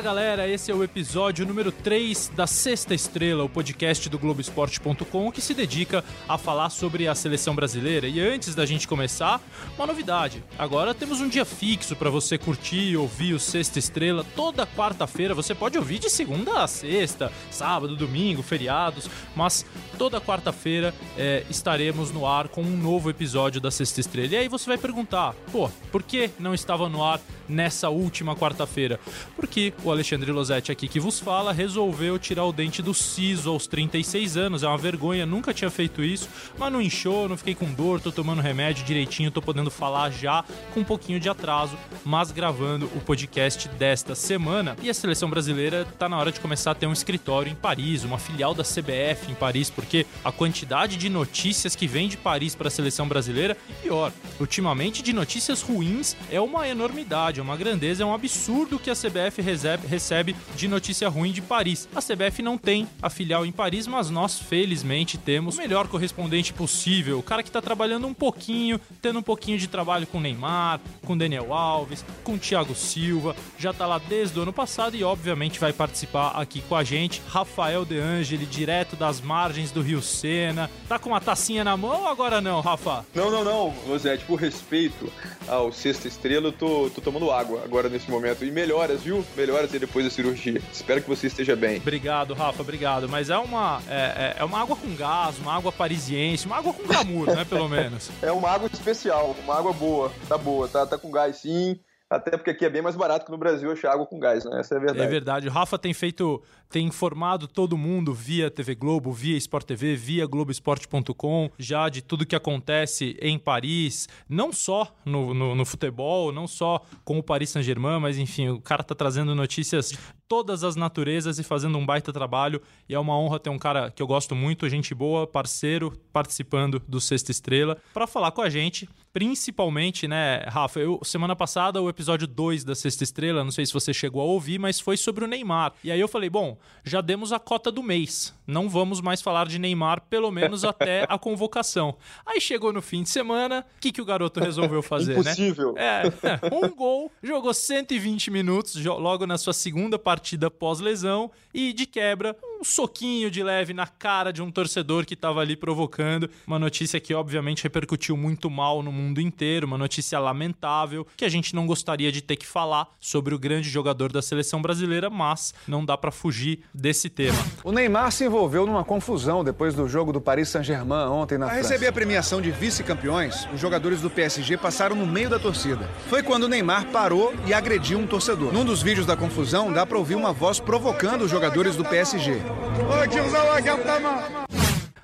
Fala galera, esse é o episódio número 3 da Sexta Estrela, o podcast do Globoesporte.com que se dedica a falar sobre a seleção brasileira. E antes da gente começar, uma novidade. Agora temos um dia fixo para você curtir e ouvir o Sexta Estrela. Toda quarta-feira você pode ouvir de segunda a sexta, sábado, domingo, feriados, mas toda quarta-feira é, estaremos no ar com um novo episódio da Sexta Estrela. E aí você vai perguntar, pô, por que não estava no ar nessa última quarta-feira? Porque o Alexandre Losetti aqui que vos fala resolveu tirar o dente do siso aos 36 anos. É uma vergonha, nunca tinha feito isso, mas não inchou, não fiquei com dor, tô tomando remédio direitinho, tô podendo falar já com um pouquinho de atraso, mas gravando o podcast desta semana. E a seleção brasileira tá na hora de começar a ter um escritório em Paris, uma filial da CBF em Paris, porque a quantidade de notícias que vem de Paris para a seleção brasileira, e pior, ultimamente de notícias ruins é uma enormidade, é uma grandeza, é um absurdo que a CBF recebe, de notícia ruim de Paris. A CBF não tem a filial em Paris, mas nós felizmente temos o melhor correspondente possível, o cara que está trabalhando um pouquinho, tendo um pouquinho de trabalho com Neymar, com Daniel Alves, com Thiago Silva, já está lá desde o ano passado e obviamente vai participar aqui com a gente, Rafael De Angeli, direto das margens do Rio Sena. Tá com uma tacinha na mão ou agora não, Rafa? Não, não, não, José, por respeito ao Sexta Estrela, eu tô, tô tomando água agora nesse momento. E melhoras, viu? Melhoras aí depois da cirurgia. Espero que você esteja bem. Obrigado, Rafa, obrigado. Mas é uma, é, é, é uma água com gás, uma água parisiense, uma água com glamour, né, pelo menos. É uma água especial, uma água boa. Tá boa, tá, tá com gás sim. Até porque aqui é bem mais barato que no Brasil achar água com gás, né? Essa é a verdade. É verdade. O Rafa tem feito, tem informado todo mundo via TV Globo, via Sport TV, via Globoesporte.com, já de tudo que acontece em Paris, não só no, no, no futebol, não só com o Paris Saint-Germain, mas enfim, o cara tá trazendo notícias todas as naturezas e fazendo um baita trabalho. E é uma honra ter um cara que eu gosto muito, gente boa, parceiro, participando do Sexta Estrela, para falar com a gente, principalmente, né, Rafa? Eu, semana passada, o episódio 2 da Sexta Estrela, não sei se você chegou a ouvir, mas foi sobre o Neymar. E aí eu falei, bom, já demos a cota do mês. Não vamos mais falar de Neymar, pelo menos até a convocação. Aí chegou no fim de semana, o que, que o garoto resolveu fazer, Impossível. né? É, um gol, jogou 120 minutos, logo na sua segunda partida pós-lesão, e de quebra, um soquinho de leve na cara de um torcedor que estava ali provocando. Uma notícia que, obviamente, repercutiu muito mal no mundo inteiro, uma notícia lamentável, que a gente não gostaria de ter que falar sobre o grande jogador da seleção brasileira, mas não dá para fugir desse tema. O Neymar se envolveu numa confusão depois do jogo do Paris Saint-Germain ontem na A França. receber a premiação de vice-campeões, os jogadores do PSG passaram no meio da torcida. Foi quando o Neymar parou e agrediu um torcedor. Num dos vídeos da confusão, dá pra ouvir uma voz provocando os jogadores do PSG.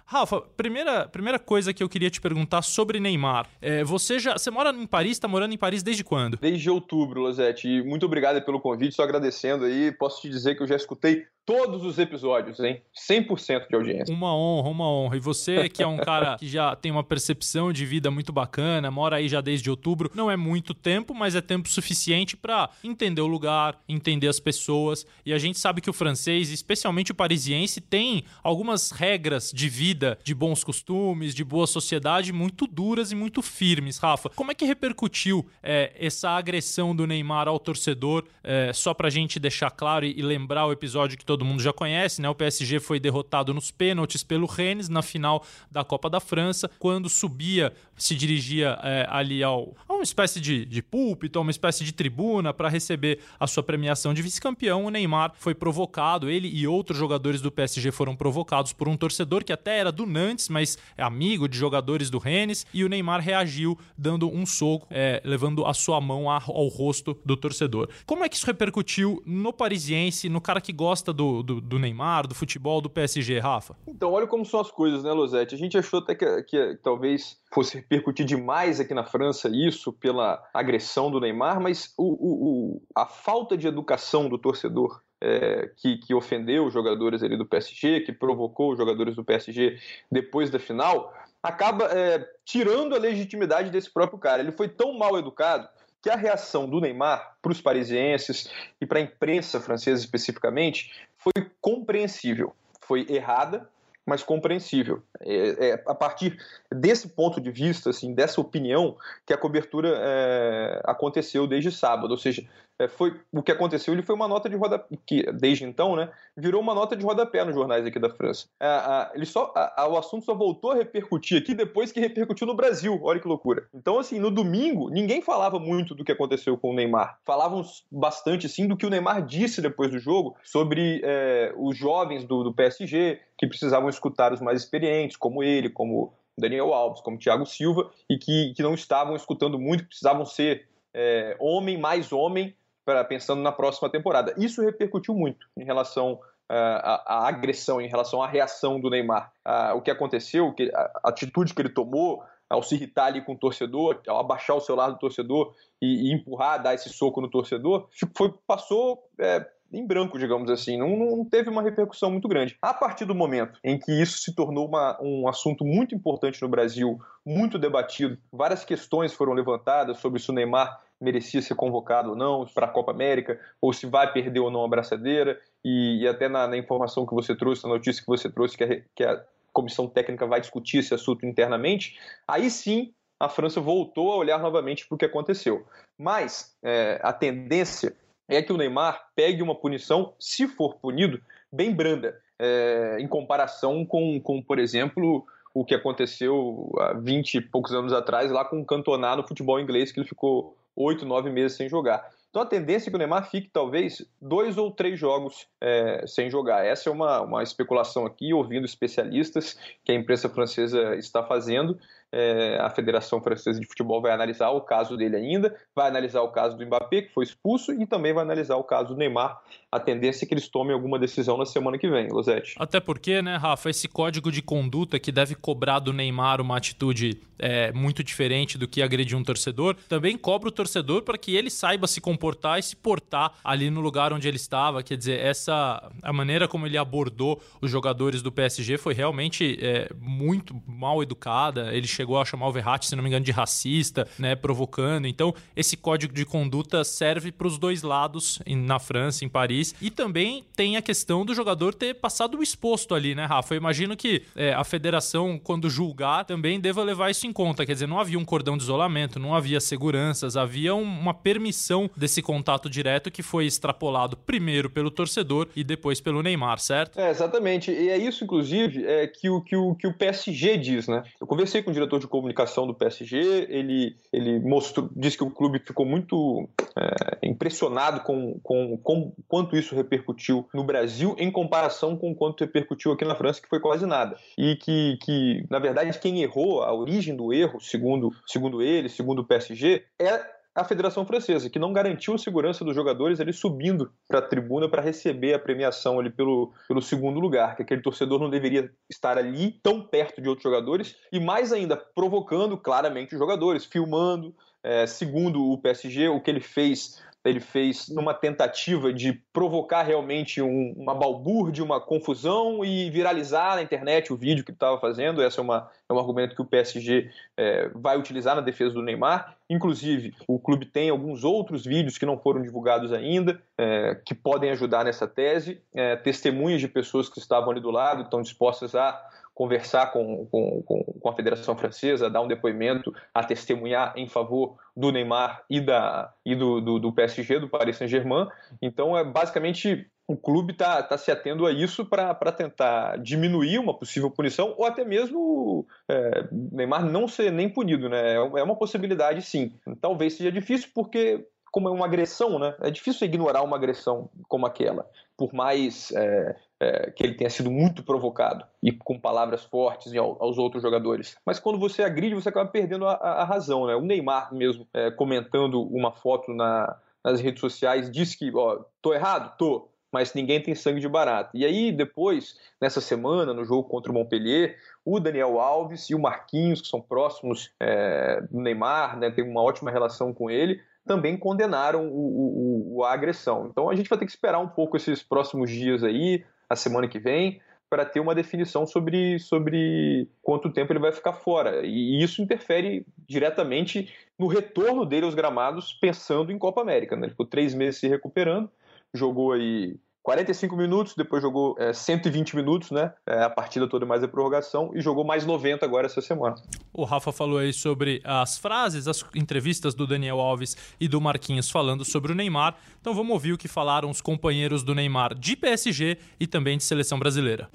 Rafa, primeira, primeira coisa que eu queria te perguntar sobre Neymar. É, você já. Você mora em Paris, tá morando em Paris desde quando? Desde outubro, Lozete. E muito obrigado pelo convite, só agradecendo aí. Posso te dizer que eu já escutei todos os episódios, hein? 100% de audiência. Uma honra, uma honra. E você, que é um cara que já tem uma percepção de vida muito bacana, mora aí já desde outubro, não é muito tempo, mas é tempo suficiente para entender o lugar, entender as pessoas. E a gente sabe que o francês, especialmente o parisiense, tem algumas regras de vida, de bons costumes, de boa sociedade muito duras e muito firmes. Rafa, como é que repercutiu é, essa agressão do Neymar ao torcedor? É, só pra gente deixar claro e, e lembrar o episódio que todo mundo já conhece, né? O PSG foi derrotado nos pênaltis pelo Rennes na final da Copa da França, quando subia, se dirigia é, ali ao, a uma espécie de, de púlpito, a uma espécie de tribuna para receber a sua premiação de vice-campeão. O Neymar foi provocado, ele e outros jogadores do PSG foram provocados por um torcedor que até era do Nantes, mas é amigo de jogadores do Rennes, e o Neymar reagiu dando um soco, é, levando a sua mão ao rosto do torcedor. Como é que isso repercutiu no parisiense, no cara que gosta do do, do, do, Neymar, do futebol do PSG, Rafa? Então, olha como são as coisas, né, Losete? A gente achou até que, que, talvez fosse repercutir demais aqui na França isso pela agressão do Neymar, mas o, o, o a falta de educação do torcedor é, que, que, ofendeu os jogadores ali do PSG, que provocou os jogadores do PSG depois da final, acaba é, tirando a legitimidade desse próprio cara. Ele foi tão mal educado que a reação do Neymar para os parisienses e para a imprensa francesa especificamente foi compreensível. Foi errada, mas compreensível. É, é, a partir desse ponto de vista, assim, dessa opinião, que a cobertura é, aconteceu desde sábado. Ou seja, é, foi o que aconteceu. Ele foi uma nota de rodapé, que desde então, né, virou uma nota de rodapé nos jornais aqui da França. É, ele só, a, o assunto só voltou a repercutir aqui depois que repercutiu no Brasil. Olha que loucura. Então, assim, no domingo, ninguém falava muito do que aconteceu com o Neymar. Falavam bastante, sim, do que o Neymar disse depois do jogo sobre é, os jovens do, do PSG que precisavam escutar os mais experientes, como ele, como Daniel Alves, como Thiago Silva, e que, que não estavam escutando muito, precisavam ser é, homem mais homem, pra, pensando na próxima temporada. Isso repercutiu muito em relação à, à agressão, em relação à reação do Neymar. o que aconteceu, que, a atitude que ele tomou ao se irritar ali com o torcedor, ao abaixar o celular do torcedor e, e empurrar, dar esse soco no torcedor, foi, passou é, em branco, digamos assim, não, não, teve uma repercussão muito grande. A partir do momento em que isso se tornou uma, um assunto muito importante no Brasil, muito debatido, várias questões foram levantadas sobre se o Neymar merecia ser convocado ou não para a Copa América, ou se vai perder ou não a braçadeira, e, e até na, na, informação que você trouxe, na notícia que você trouxe, que a, que a comissão técnica vai discutir esse assunto internamente, aí sim a França voltou a olhar novamente para o que aconteceu. Mas é, a tendência é que o Neymar pegue uma punição, se for punido, bem branda, é, em comparação com, com, por exemplo, o que aconteceu há 20 e poucos anos atrás lá com o Cantona no futebol inglês, que ele ficou oito, nove meses sem jogar. Então a tendência é que o Neymar fique talvez dois ou três jogos é, sem jogar. Essa é uma, uma especulação aqui, ouvindo especialistas que a imprensa francesa está fazendo. É, a Federação Francesa de Futebol vai analisar o caso dele ainda, vai analisar o caso do Mbappé, que foi expulso, e também vai analisar o caso do Neymar. A tendência é que eles tomem alguma decisão na semana que vem, Losete. Até porque, né, Rafa, esse código de conduta que deve cobrar do Neymar uma atitude é, muito diferente do que agredir um torcedor, também cobra o torcedor para que ele saiba se comportar e se portar ali no lugar onde ele estava. Quer dizer, essa a maneira como ele abordou os jogadores do PSG foi realmente é, muito mal educada. Ele chegou a chamar o Verratti, se não me engano, de racista, né, provocando. Então, esse código de conduta serve para os dois lados na França, em Paris. E também tem a questão do jogador ter passado o exposto ali, né, Rafa? Eu imagino que é, a federação, quando julgar, também deva levar isso em conta. Quer dizer, não havia um cordão de isolamento, não havia seguranças, havia um, uma permissão desse contato direto que foi extrapolado primeiro pelo torcedor e depois pelo Neymar, certo? É, exatamente. E é isso, inclusive, é, que, o, que, o, que o PSG diz, né? Eu conversei com o diretor de comunicação do PSG, ele, ele mostrou, disse que o clube ficou muito é, impressionado com, com, com quanto isso repercutiu no Brasil em comparação com quanto repercutiu aqui na França, que foi quase nada. E que, que na verdade, quem errou, a origem do erro, segundo, segundo ele, segundo o PSG, é a Federação Francesa, que não garantiu a segurança dos jogadores ali subindo para a tribuna para receber a premiação ali pelo, pelo segundo lugar, que aquele torcedor não deveria estar ali tão perto de outros jogadores e mais ainda provocando claramente os jogadores, filmando. É, segundo o PSG, o que ele fez ele fez numa tentativa de provocar realmente um, uma balbúrdia, uma confusão e viralizar na internet o vídeo que ele estava fazendo. Esse é, uma, é um argumento que o PSG é, vai utilizar na defesa do Neymar. Inclusive, o clube tem alguns outros vídeos que não foram divulgados ainda, é, que podem ajudar nessa tese. É, testemunhas de pessoas que estavam ali do lado, estão dispostas a conversar com, com, com, a Federação Francesa, dar um depoimento, a testemunhar em favor do Neymar e, da, e do, do, do PSG, do Paris Saint-Germain. Então, é basicamente o clube está tá se atendo a isso para tentar diminuir uma possível punição ou até mesmo é, Neymar não ser nem punido, né? É, é uma possibilidade, sim. Talvez seja difícil porque como é uma agressão, né? É difícil ignorar uma agressão como aquela, por mais é, é, que ele tenha sido muito provocado e com palavras fortes aos outros jogadores. Mas quando você agride, você acaba perdendo a, a razão, né? O Neymar mesmo é, comentando uma foto na, nas redes sociais disse que, ó, tô errado, tô, mas ninguém tem sangue de barata. E aí depois, nessa semana, no jogo contra o Montpellier, o Daniel Alves e o Marquinhos, que são próximos é, do Neymar, né, tem uma ótima relação com ele, também condenaram o, o, o, a agressão. Então a gente vai ter que esperar um pouco esses próximos dias aí, a semana que vem, para ter uma definição sobre, sobre quanto tempo ele vai ficar fora. E isso interfere diretamente no retorno dele aos gramados, pensando em Copa América. Né? Ele ficou três meses se recuperando, jogou aí 45 minutos, depois jogou é, 120 minutos, né? É, a partida toda mais a prorrogação, e jogou mais 90 agora essa semana. O Rafa falou aí sobre as frases, as entrevistas do Daniel Alves e do Marquinhos falando sobre o Neymar. Então vamos ouvir o que falaram os companheiros do Neymar de PSG e também de seleção brasileira.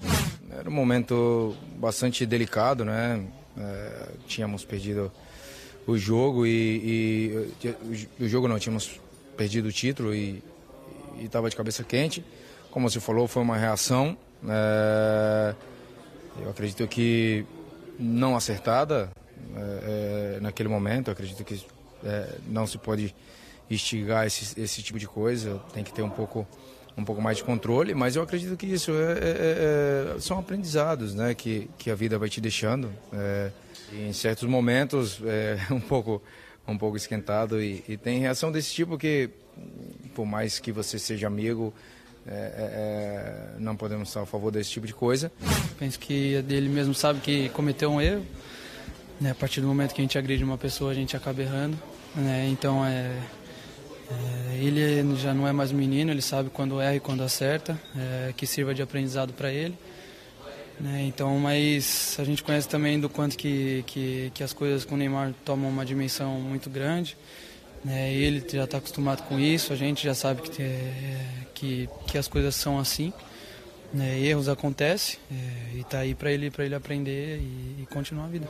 Era um momento bastante delicado, né? É, tínhamos perdido o jogo e, e, o jogo não, tínhamos perdido o título e estava de cabeça quente. Como você falou, foi uma reação. É, eu acredito que não acertada é, é naquele momento. Eu acredito que é, não se pode instigar esse, esse tipo de coisa. Tem que ter um pouco um pouco mais de controle, mas eu acredito que isso é, é, é, são aprendizados, né, que, que a vida vai te deixando. É, em certos momentos, é, um pouco um pouco esquentado e, e, tem reação desse tipo que, por mais que você seja amigo, é, é, não podemos estar a favor desse tipo de coisa. Penso que ele mesmo sabe que cometeu um erro. Né, a partir do momento que a gente agride uma pessoa, a gente acaba errando. Né, então é é, ele já não é mais um menino, ele sabe quando erra e quando acerta, é, que sirva de aprendizado para ele. Né? Então, mas a gente conhece também do quanto que, que, que as coisas com o Neymar tomam uma dimensão muito grande. Né? Ele já está acostumado com isso, a gente já sabe que, é, que, que as coisas são assim. Né? Erros acontecem é, e está aí para ele, ele aprender e, e continuar a vida.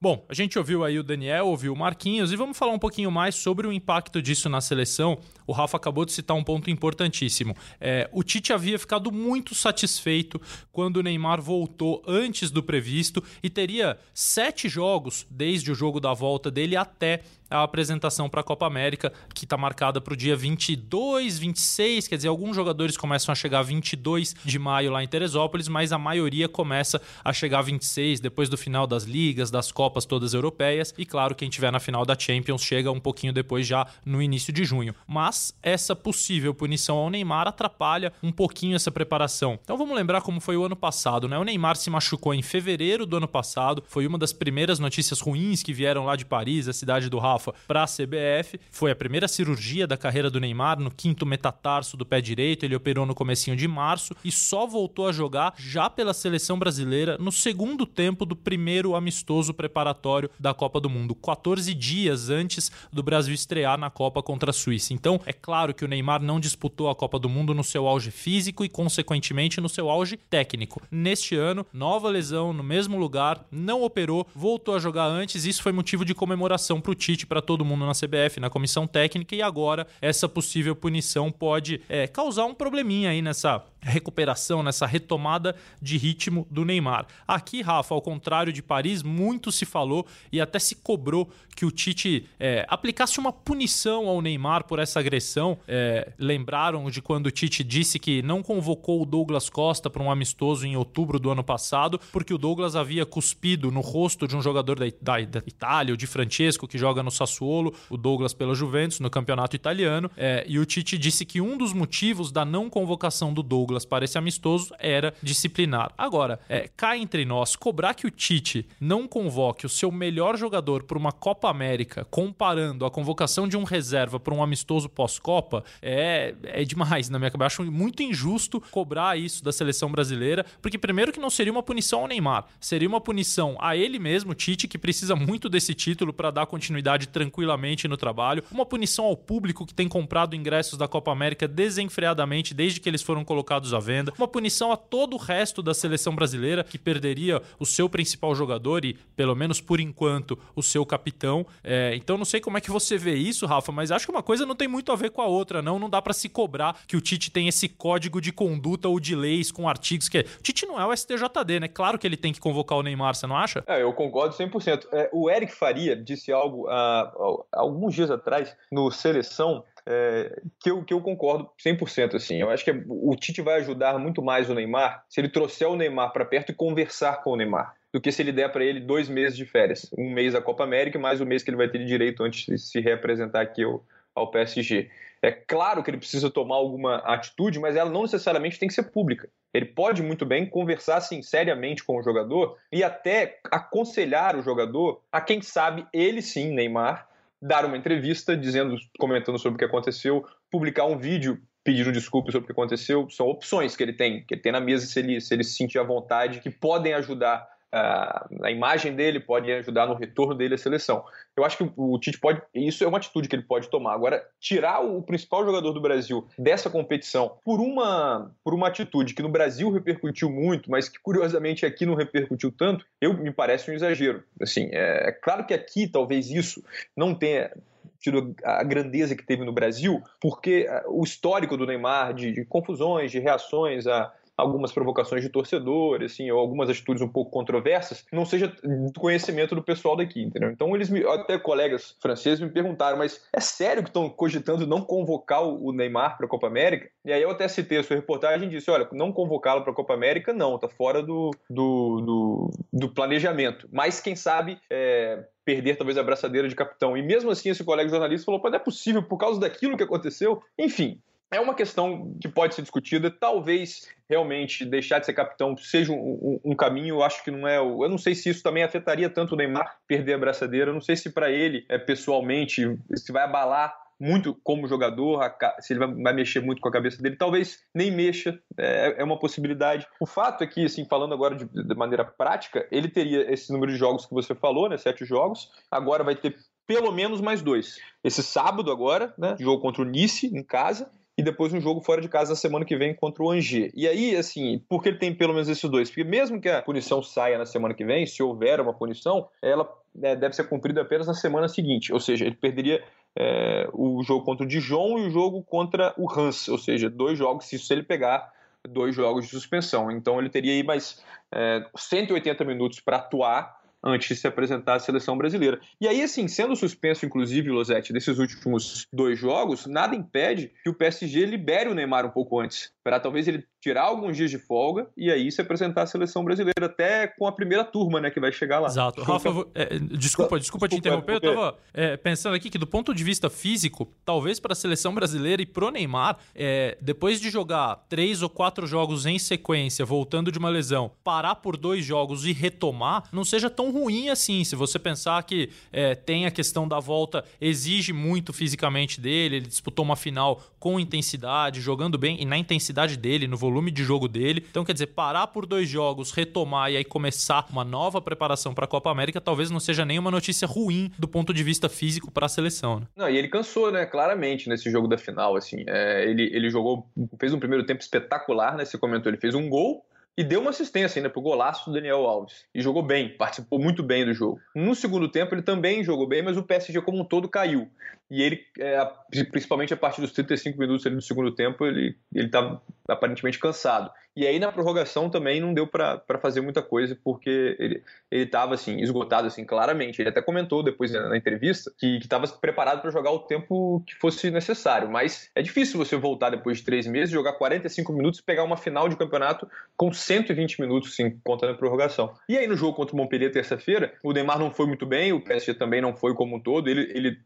Bom, a gente ouviu aí o Daniel, ouviu o Marquinhos e vamos falar um pouquinho mais sobre o impacto disso na seleção. O Rafa acabou de citar um ponto importantíssimo. É, o Tite havia ficado muito satisfeito quando o Neymar voltou antes do previsto e teria sete jogos desde o jogo da volta dele até a apresentação para a Copa América, que está marcada para o dia 22, 26, quer dizer, alguns jogadores começam a chegar 22 de maio lá em Teresópolis, mas a maioria começa a chegar 26 depois do final das ligas, das Copas todas europeias, e claro, quem tiver na final da Champions chega um pouquinho depois já no início de junho. Mas essa possível punição ao Neymar atrapalha um pouquinho essa preparação. Então vamos lembrar como foi o ano passado, né? O Neymar se machucou em fevereiro do ano passado, foi uma das primeiras notícias ruins que vieram lá de Paris, a cidade do Rafa Rafa para a CBF. Foi a primeira cirurgia da carreira do Neymar no quinto metatarso do pé direito. Ele operou no comecinho de março e só voltou a jogar já pela seleção brasileira no segundo tempo do primeiro amistoso preparatório da Copa do Mundo, 14 dias antes do Brasil estrear na Copa contra a Suíça. Então, é claro que o Neymar não disputou a Copa do Mundo no seu auge físico e, consequentemente, no seu auge técnico. Neste ano, nova lesão no mesmo lugar, não operou, voltou a jogar antes. Isso foi motivo de comemoração para o Tite, para todo mundo na CBF, na comissão técnica, e agora essa possível punição pode é, causar um probleminha aí nessa recuperação, nessa retomada de ritmo do Neymar. Aqui, Rafa, ao contrário de Paris, muito se falou e até se cobrou que o Tite é, aplicasse uma punição ao Neymar por essa agressão. É, lembraram de quando o Tite disse que não convocou o Douglas Costa para um amistoso em outubro do ano passado, porque o Douglas havia cuspido no rosto de um jogador da, da, da Itália, o Di Francesco, que joga no Sassuolo, o Douglas pela Juventus, no campeonato italiano. É, e o Tite disse que um dos motivos da não convocação do Douglas Douglas para esse amistoso era disciplinar. Agora, é, cá entre nós, cobrar que o Tite não convoque o seu melhor jogador para uma Copa América, comparando a convocação de um reserva para um amistoso pós-Copa, é, é demais na minha cabeça. Acho muito injusto cobrar isso da seleção brasileira, porque primeiro que não seria uma punição ao Neymar, seria uma punição a ele mesmo, Tite, que precisa muito desse título para dar continuidade tranquilamente no trabalho, uma punição ao público que tem comprado ingressos da Copa América desenfreadamente desde que eles foram colocados colocados à venda, uma punição a todo o resto da seleção brasileira que perderia o seu principal jogador e, pelo menos por enquanto, o seu capitão. É, então não sei como é que você vê isso, Rafa, mas acho que uma coisa não tem muito a ver com a outra, não. Não dá para se cobrar que o Tite tem esse código de conduta ou de leis com artigos que é. O Tite não é o STJD, né? Claro que ele tem que convocar o Neymar, você não acha? É, eu concordo 100%. É, o Eric Faria disse algo há, há alguns dias atrás no Seleção é, que, eu, que eu concordo 100%. Assim. Eu acho que o Tite vai ajudar muito mais o Neymar se ele trouxer o Neymar para perto e conversar com o Neymar, do que se ele der para ele dois meses de férias. Um mês da Copa América e mais um mês que ele vai ter de direito antes de se reapresentar aqui ao, ao PSG. É claro que ele precisa tomar alguma atitude, mas ela não necessariamente tem que ser pública. Ele pode muito bem conversar assim, seriamente com o jogador e até aconselhar o jogador a quem sabe ele sim, Neymar, dar uma entrevista dizendo, comentando sobre o que aconteceu, publicar um vídeo pediram desculpas sobre o que aconteceu, são opções que ele tem, que ele tem na mesa se ele, se ele se sentir à vontade, que podem ajudar a imagem dele, pode ajudar no retorno dele à seleção. Eu acho que o, Tite pode, isso é uma atitude que ele pode tomar. Agora, tirar o principal jogador do Brasil dessa competição por uma, por uma atitude que no Brasil repercutiu muito, mas que curiosamente aqui não repercutiu tanto, eu me parece um exagero. Assim, é, é claro que aqui talvez isso não tenha tido a grandeza que teve no Brasil, porque o histórico do Neymar de, de confusões, de reações a algumas provocações de torcedor, assim, ou algumas atitudes um pouco controversas, não seja do conhecimento do pessoal daqui, entendeu? Então eles me, até colegas franceses me perguntaram, mas é sério que estão cogitando não convocar o Neymar para a Copa América? E aí eu até citei a sua reportagem e disse, olha, não convocá-lo para a Copa América, não, tá fora do, do, do, do planejamento. Mas quem sabe é, perder talvez a braçadeira de capitão. E mesmo assim, esse colega jornalista falou: não é possível por causa daquilo que aconteceu. Enfim, é uma questão que pode ser discutida. Talvez realmente deixar de ser capitão seja um, um, um, caminho. Eu acho que não é. Eu não sei se isso também afetaria tanto o Neymar perder a braçadeira. Eu não sei se para ele, é, pessoalmente, se vai abalar muito como jogador, se ele vai, mexer muito com a cabeça dele, talvez nem mexa, é, é uma possibilidade. O fato é que, assim, falando agora de, maneira prática, ele teria esse número de jogos que você falou, né, sete jogos, agora vai ter pelo menos mais dois. Esse sábado agora, né, jogo contra o Nice em casa, e depois um jogo fora de casa na semana que vem contra o Angers. E aí, assim, por que ele tem pelo menos esses dois? Porque mesmo que a punição saia na semana que vem, se houver uma punição, ela né, deve ser cumprida apenas na semana seguinte. Ou seja, ele perderia é, o jogo contra o Dijon e o jogo contra o Hans. Ou seja, dois jogos, se ele pegar dois jogos de suspensão. Então ele teria aí mais é, 180 minutos para atuar antes de se apresentar à seleção brasileira. E aí, assim, sendo suspenso, inclusive, o Losetti, desses últimos dois jogos, nada impede que o PSG libere o Neymar um pouco antes, para talvez ele tirar alguns dias de folga e aí se apresentar à seleção brasileira, até com a primeira turma, né, que vai chegar lá. Exato. Rafa, é, desculpa, desculpa, desculpa te interromper, porque... eu tava é, pensando aqui que do ponto de vista físico, talvez para a seleção brasileira e pro Neymar, é, depois de jogar três ou quatro jogos em sequência, voltando de uma lesão, parar por dois jogos e retomar, não seja tão ruim assim. Se você pensar que é, tem a questão da volta, exige muito fisicamente dele, ele disputou uma final com intensidade, jogando bem e na intensidade dele, no volume volume de jogo dele. Então, quer dizer, parar por dois jogos, retomar e aí começar uma nova preparação para a Copa América talvez não seja nenhuma notícia ruim do ponto de vista físico para a seleção. Né? Não, e ele cansou, né? Claramente nesse jogo da final, assim. É, ele, ele jogou, fez um primeiro tempo espetacular, né? Você comentou, ele fez um gol e deu uma assistência ainda pro golaço do Daniel Alves. E jogou bem, participou muito bem do jogo. No segundo tempo ele também jogou bem, mas o PSG como um todo caiu. E ele, é, principalmente a partir dos 35 minutos ali do segundo tempo, ele estava aparentemente cansado. E aí na prorrogação também não deu para fazer muita coisa, porque ele estava assim, esgotado assim, claramente. Ele até comentou depois na entrevista que estava preparado para jogar o tempo que fosse necessário. Mas é difícil você voltar depois de três meses, jogar 45 minutos e pegar uma final de campeonato com 120 minutos, sim, contando a prorrogação. E aí no jogo contra o Montpellier, terça-feira, o Neymar não foi muito bem, o PSG também não foi como um todo. Ele, ele,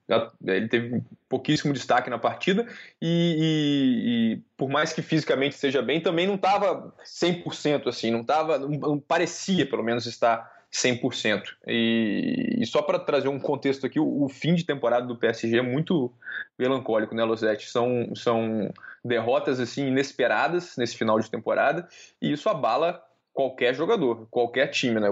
ele teve pouquíssimo destaque na partida e, e, e por mais que fisicamente esteja bem, também não estava 100% assim, não estava, não, parecia pelo menos estar 100%. E, e só para trazer um contexto aqui, o, o, fim de temporada do PSG é muito melancólico, né, Losetti? São, são derrotas assim inesperadas nesse final de temporada e isso abala qualquer jogador, qualquer time, né?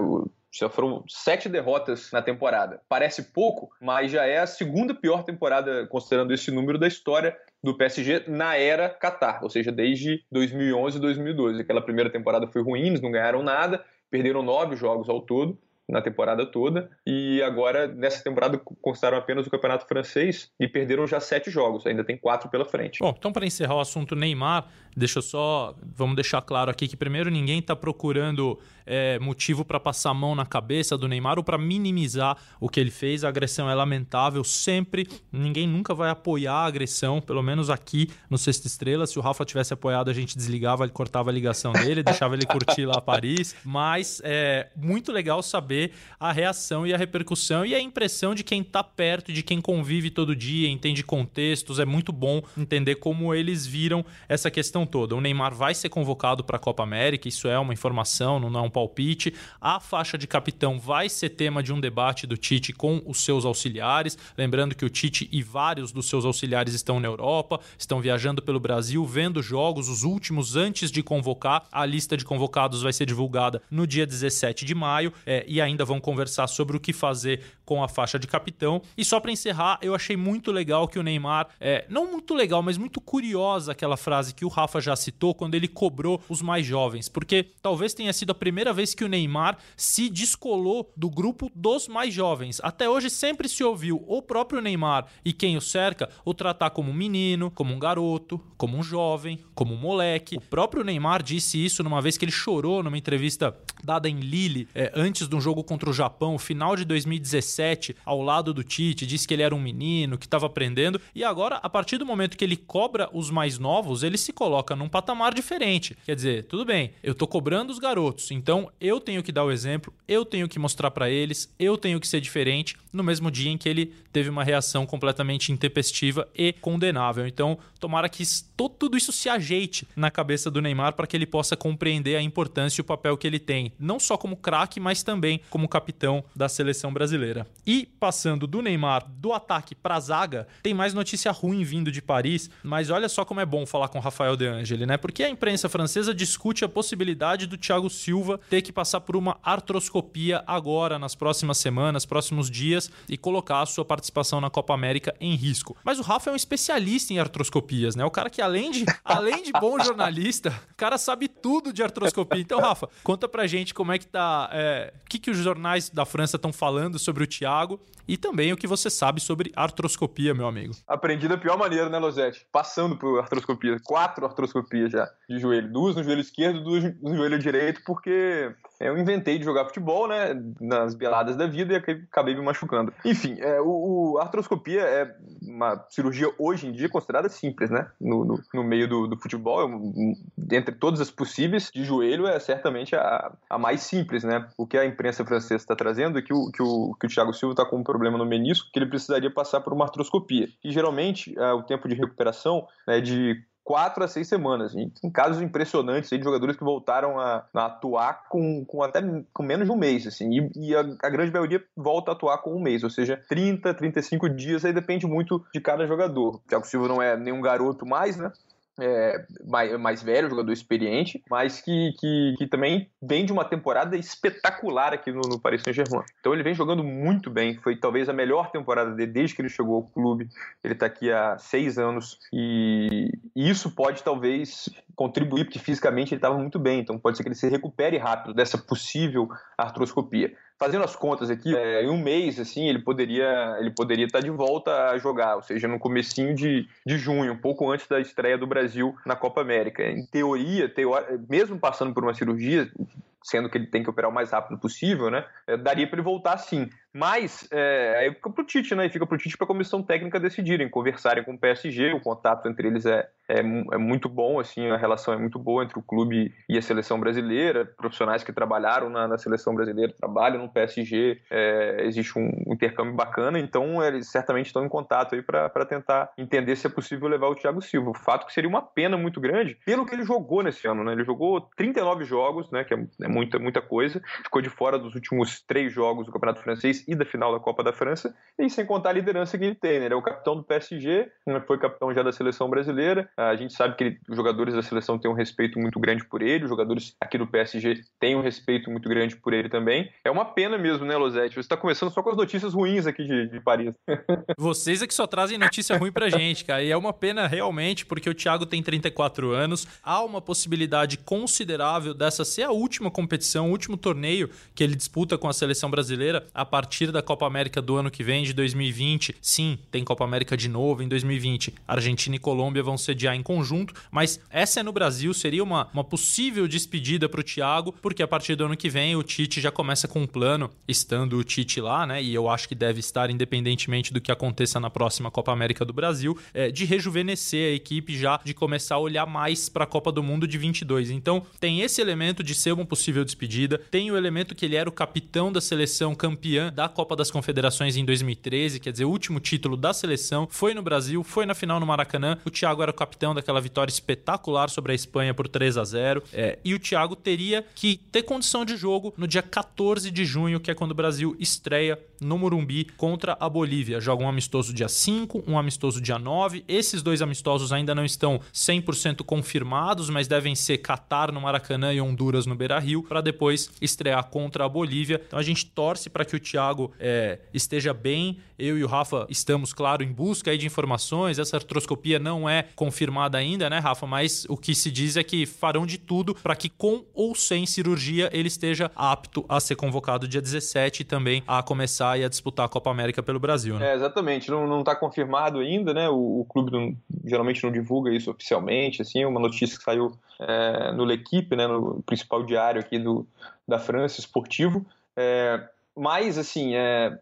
Já foram sete derrotas na temporada. Parece pouco, mas já é a segunda pior temporada, considerando esse número da história do PSG na era Qatar, ou seja, desde 2011 e 2012. Aquela primeira temporada foi ruim, eles não ganharam nada, perderam nove jogos ao todo na temporada toda e agora nessa temporada conquistaram apenas o campeonato francês e perderam já sete jogos, ainda tem quatro pela frente. Bom, então para encerrar o assunto Neymar, deixa eu só, vamos deixar claro aqui que primeiro ninguém está procurando é, motivo para passar a mão na cabeça do Neymar ou para minimizar o que ele fez. A agressão é lamentável, sempre. Ninguém nunca vai apoiar a agressão, pelo menos aqui no Sexta Estrela. Se o Rafa tivesse apoiado, a gente desligava, cortava a ligação dele, deixava ele curtir lá Paris. Mas é muito legal saber saber a reação e a repercussão e a impressão de quem tá perto, de quem convive todo dia, entende contextos. É muito bom entender como eles viram essa questão toda. O Neymar vai ser convocado para a Copa América, isso é uma informação, não é um palpite. A faixa de capitão vai ser tema de um debate do Tite com os seus auxiliares. Lembrando que o Tite e vários dos seus auxiliares estão na Europa, estão viajando pelo Brasil, vendo jogos, os últimos antes de convocar. A lista de convocados vai ser divulgada no dia 17 de maio é, e ainda vão conversar sobre o que fazer com a faixa de capitão. E só para encerrar, eu achei muito legal que o Neymar, é, não muito legal, mas muito curiosa aquela frase que o Rafa já citou quando ele cobrou os mais jovens, porque talvez tenha sido a primeira vez que o Neymar se descolou do grupo dos mais jovens. Até hoje sempre se ouviu o próprio Neymar e quem o cerca o tratar como um menino, como um garoto, como um jovem, como um moleque. O próprio Neymar disse isso numa vez que ele chorou numa entrevista dada em Lille é, antes de um jogo contra o Japão, final de 2017, ao lado do Tite, disse que ele era um menino, que estava aprendendo, e agora, a partir do momento que ele cobra os mais novos, ele se coloca num patamar diferente. Quer dizer, tudo bem, eu tô cobrando os garotos, então eu tenho que dar o exemplo, eu tenho que mostrar para eles, eu tenho que ser diferente, no mesmo dia em que ele teve uma reação completamente intempestiva e condenável. Então, tomara que tudo isso se ajeite na cabeça do Neymar para que ele possa compreender a importância e o papel que ele tem, não só como craque, mas também como capitão da seleção brasileira. E passando do Neymar do ataque para a zaga, tem mais notícia ruim vindo de Paris, mas olha só como é bom falar com Rafael De Angeli, né? Porque a imprensa francesa discute a possibilidade do Thiago Silva ter que passar por uma artroscopia agora, nas próximas semanas, próximos dias, e colocar a sua participação na Copa América em risco. Mas o Rafa é um especialista em artroscopias, né? O cara que além de, além de bom jornalista, o cara sabe tudo de artroscopia. Então, Rafa, conta pra gente como é que tá. É, o que, que os jornais da França estão falando sobre o Thiago e também o que você sabe sobre artroscopia, meu amigo. Aprendi da pior maneira, né, Losete? Passando por artroscopia. Quatro artroscopias já de joelho. Duas no joelho esquerdo, duas no joelho direito, porque eu inventei de jogar futebol, né, nas beladas da vida e acabei me machucando. Enfim, é, o, o artroscopia é uma cirurgia hoje em dia considerada simples, né, no, no, no meio do, do futebol. É, entre todas as possíveis, de joelho é certamente a, a mais simples, né. O que a imprensa francesa está trazendo é que o, que o, que o Thiago Silva está com um problema no menisco que ele precisaria passar por uma artroscopia. E geralmente é, o tempo de recuperação é de quatro a seis semanas. tem casos impressionantes aí de jogadores que voltaram a, a, atuar com, com até com menos de um mês, assim, e, e a, a, grande maioria volta a atuar com um mês, ou seja, 30, 35 dias, aí depende muito de cada jogador. O Thiago Silva não é nenhum garoto mais, né? É, mais, mais velho, jogador experiente, mas que, que, que, também vem de uma temporada espetacular aqui no, no Paris Saint-Germain. Então ele vem jogando muito bem, foi talvez a melhor temporada dele desde que ele chegou ao clube. Ele está aqui há seis anos e, e isso pode talvez contribuir, porque fisicamente ele estava muito bem, então pode ser que ele se recupere rápido dessa possível artroscopia fazendo as contas aqui, é, em um mês, assim, ele poderia ele poderia estar de volta a jogar, ou seja, no comecinho de, de junho, um pouco antes da estreia do Brasil na Copa América. Em teoria, teori... mesmo passando por uma cirurgia, sendo que ele tem que operar o mais rápido possível, né? É, daria para ele voltar sim. Mas é, aí fica pro Tite, né? E fica pro Tite para a comissão técnica decidirem, conversarem com o PSG. O contato entre eles é, é, é, muito bom, assim, a relação é muito boa entre o clube e a seleção brasileira. Profissionais que trabalharam na, na seleção brasileira trabalham no PSG. É, existe um intercâmbio bacana, então eles certamente estão em contato aí para tentar entender se é possível levar o Thiago Silva. O fato que seria uma pena muito grande pelo que ele jogou nesse ano, né? Ele jogou 39 jogos, né? Que é, é muita, muita coisa. Ficou de fora dos últimos três jogos do Campeonato Francês e da final da Copa da França, e sem contar a liderança que ele tem, né? Ele é o capitão do PSG, né? foi capitão já da seleção brasileira. A gente sabe que ele, os jogadores da seleção têm um respeito muito grande por ele, os jogadores aqui do PSG têm um respeito muito grande por ele também. É uma pena mesmo, né, Losete? Você está começando só com as notícias ruins aqui de, de Paris. Vocês é que só trazem notícia ruim pra gente, cara. E é uma pena realmente, porque o Thiago tem 34 anos, há uma possibilidade considerável dessa ser a última competição, o último torneio que ele disputa com a seleção brasileira a partir partir da Copa América do ano que vem, de 2020, sim, tem Copa América de novo em 2020. Argentina e Colômbia vão sediar em conjunto, mas essa é no Brasil, seria uma, uma possível despedida para o Thiago, porque a partir do ano que vem o Tite já começa com um plano, estando o Tite lá, né? E eu acho que deve estar, independentemente do que aconteça na próxima Copa América do Brasil, é, de rejuvenescer a equipe já, de começar a olhar mais para a Copa do Mundo de 22. Então tem esse elemento de ser uma possível despedida, tem o elemento que ele era o capitão da seleção campeã da Copa das Confederações em 2013, quer dizer, o último título da seleção, foi no Brasil, foi na final no Maracanã. O Thiago era o capitão daquela vitória espetacular sobre a Espanha por 3 a 0 é, e o Thiago teria que ter condição de jogo no dia 14 de junho, que é quando o Brasil estreia no Morumbi contra a Bolívia. Joga um amistoso dia 5, um amistoso dia 9. Esses dois amistosos ainda não estão 100% confirmados, mas devem ser Catar no Maracanã e Honduras no Beira-Rio, para depois estrear contra a Bolívia. Então a gente torce para que o Thiago é, esteja bem. Eu e o Rafa estamos, claro, em busca de informações. Essa artroscopia não é confirmada ainda, né, Rafa? Mas o que se diz é que farão de tudo para que, com ou sem cirurgia, ele esteja apto a ser convocado dia 17 e também a começar e a disputar a Copa América pelo Brasil, né? É, exatamente. Não está confirmado ainda, né? O, o clube não, geralmente não divulga isso oficialmente, assim, uma notícia que saiu é, no L'Equipe, né, no principal diário aqui do, da França, esportivo. É, mas, assim, é,